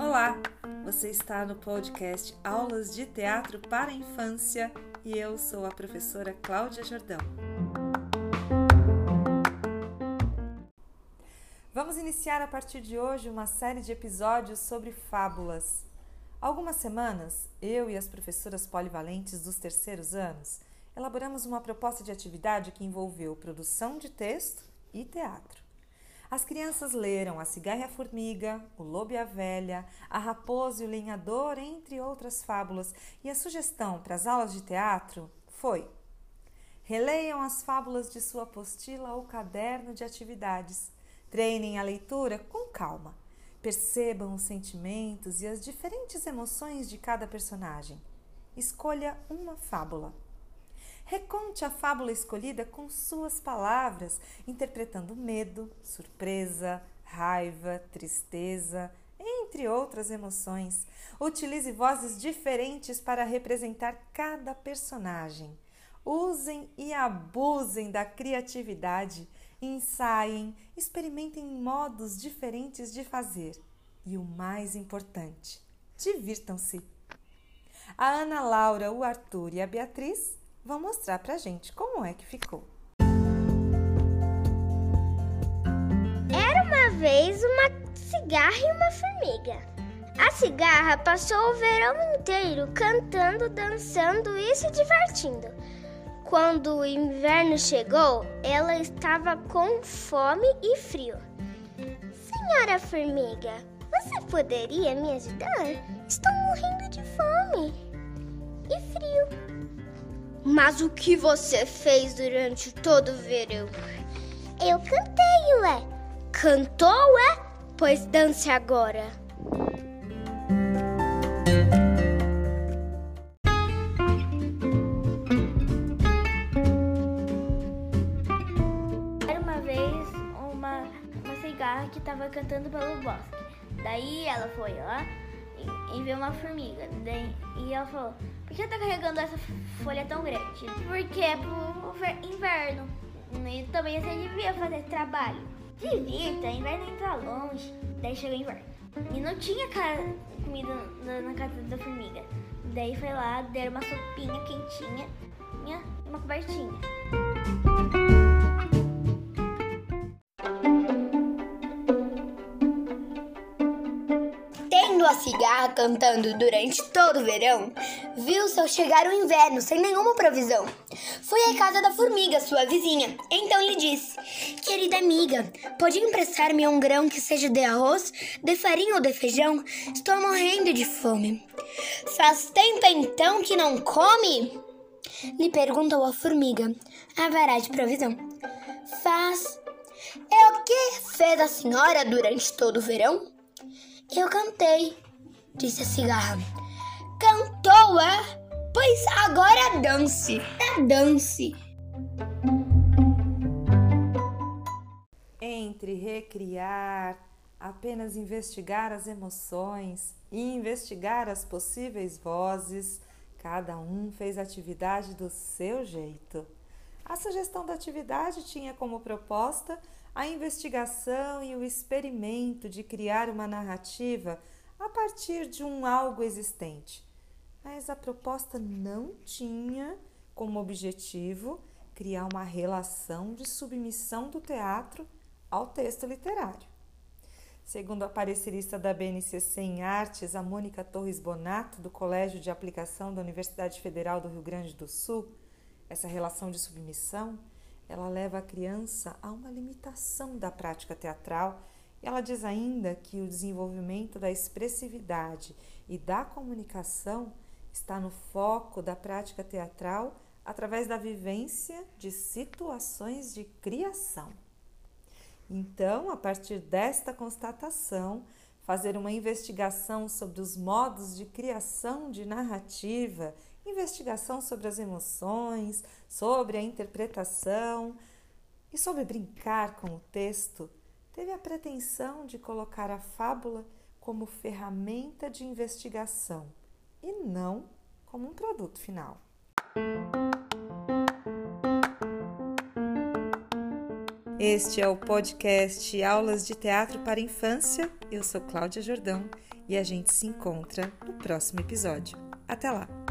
Olá, você está no podcast Aulas de Teatro para a Infância e eu sou a professora Cláudia Jordão. Vamos iniciar a partir de hoje uma série de episódios sobre fábulas. Algumas semanas, eu e as professoras polivalentes dos terceiros anos elaboramos uma proposta de atividade que envolveu produção de texto e teatro. As crianças leram A Cigarra e a Formiga, O Lobo e a Velha, A Raposa e o Lenhador, entre outras fábulas, e a sugestão para as aulas de teatro foi: releiam as fábulas de sua apostila ou caderno de atividades. Treinem a leitura com calma. Percebam os sentimentos e as diferentes emoções de cada personagem. Escolha uma fábula. Reconte a fábula escolhida com suas palavras, interpretando medo, surpresa, raiva, tristeza, entre outras emoções. Utilize vozes diferentes para representar cada personagem. Usem e abusem da criatividade. Ensaiem, experimentem modos diferentes de fazer. E o mais importante, divirtam-se. A Ana Laura, o Arthur e a Beatriz vão mostrar pra gente como é que ficou. Era uma vez uma cigarra e uma formiga. A cigarra passou o verão inteiro cantando, dançando e se divertindo. Quando o inverno chegou, ela estava com fome e frio. Senhora formiga, você poderia me ajudar? Estou morrendo de fome e frio. Mas o que você fez durante todo o verão? Eu cantei, ué. Cantou, ué? Pois dance agora. Era uma vez uma, uma cigarra que estava cantando pelo bosque. Daí ela foi lá e, e viu uma formiga. Daí, e ela falou: Por que tá carregando essa folha tão grande? Porque é pro ver- inverno. E também você devia fazer trabalho. Divirta, inverno entra longe. Daí chegou o inverno. E não tinha comida na casa da formiga. Daí foi lá, deram uma sopinha quentinha e uma cobertinha. A cigarra cantando durante todo o verão, viu-se ao chegar o inverno sem nenhuma provisão. Foi à casa da formiga, sua vizinha. Então lhe disse: Querida amiga, pode emprestar-me um grão que seja de arroz, de farinha ou de feijão? Estou morrendo de fome. Faz tempo então que não come? Lhe perguntou a formiga. Haverá de provisão. Faz. É o que fez a senhora durante todo o verão? Eu cantei, disse a cigarra. Cantou, é? Pois agora dance. É dance. Entre recriar, apenas investigar as emoções e investigar as possíveis vozes, cada um fez a atividade do seu jeito. A sugestão da atividade tinha como proposta a investigação e o experimento de criar uma narrativa a partir de um algo existente. Mas a proposta não tinha como objetivo criar uma relação de submissão do teatro ao texto literário. Segundo a parecerista da BNCC em Artes, a Mônica Torres Bonato, do Colégio de Aplicação da Universidade Federal do Rio Grande do Sul, essa relação de submissão, ela leva a criança a uma limitação da prática teatral ela diz ainda que o desenvolvimento da expressividade e da comunicação está no foco da prática teatral através da vivência de situações de criação. Então, a partir desta constatação, fazer uma investigação sobre os modos de criação de narrativa, investigação sobre as emoções, sobre a interpretação e sobre brincar com o texto, teve a pretensão de colocar a fábula como ferramenta de investigação e não como um produto final. Este é o podcast Aulas de Teatro para Infância. Eu sou Cláudia Jordão e a gente se encontra no próximo episódio. Até lá!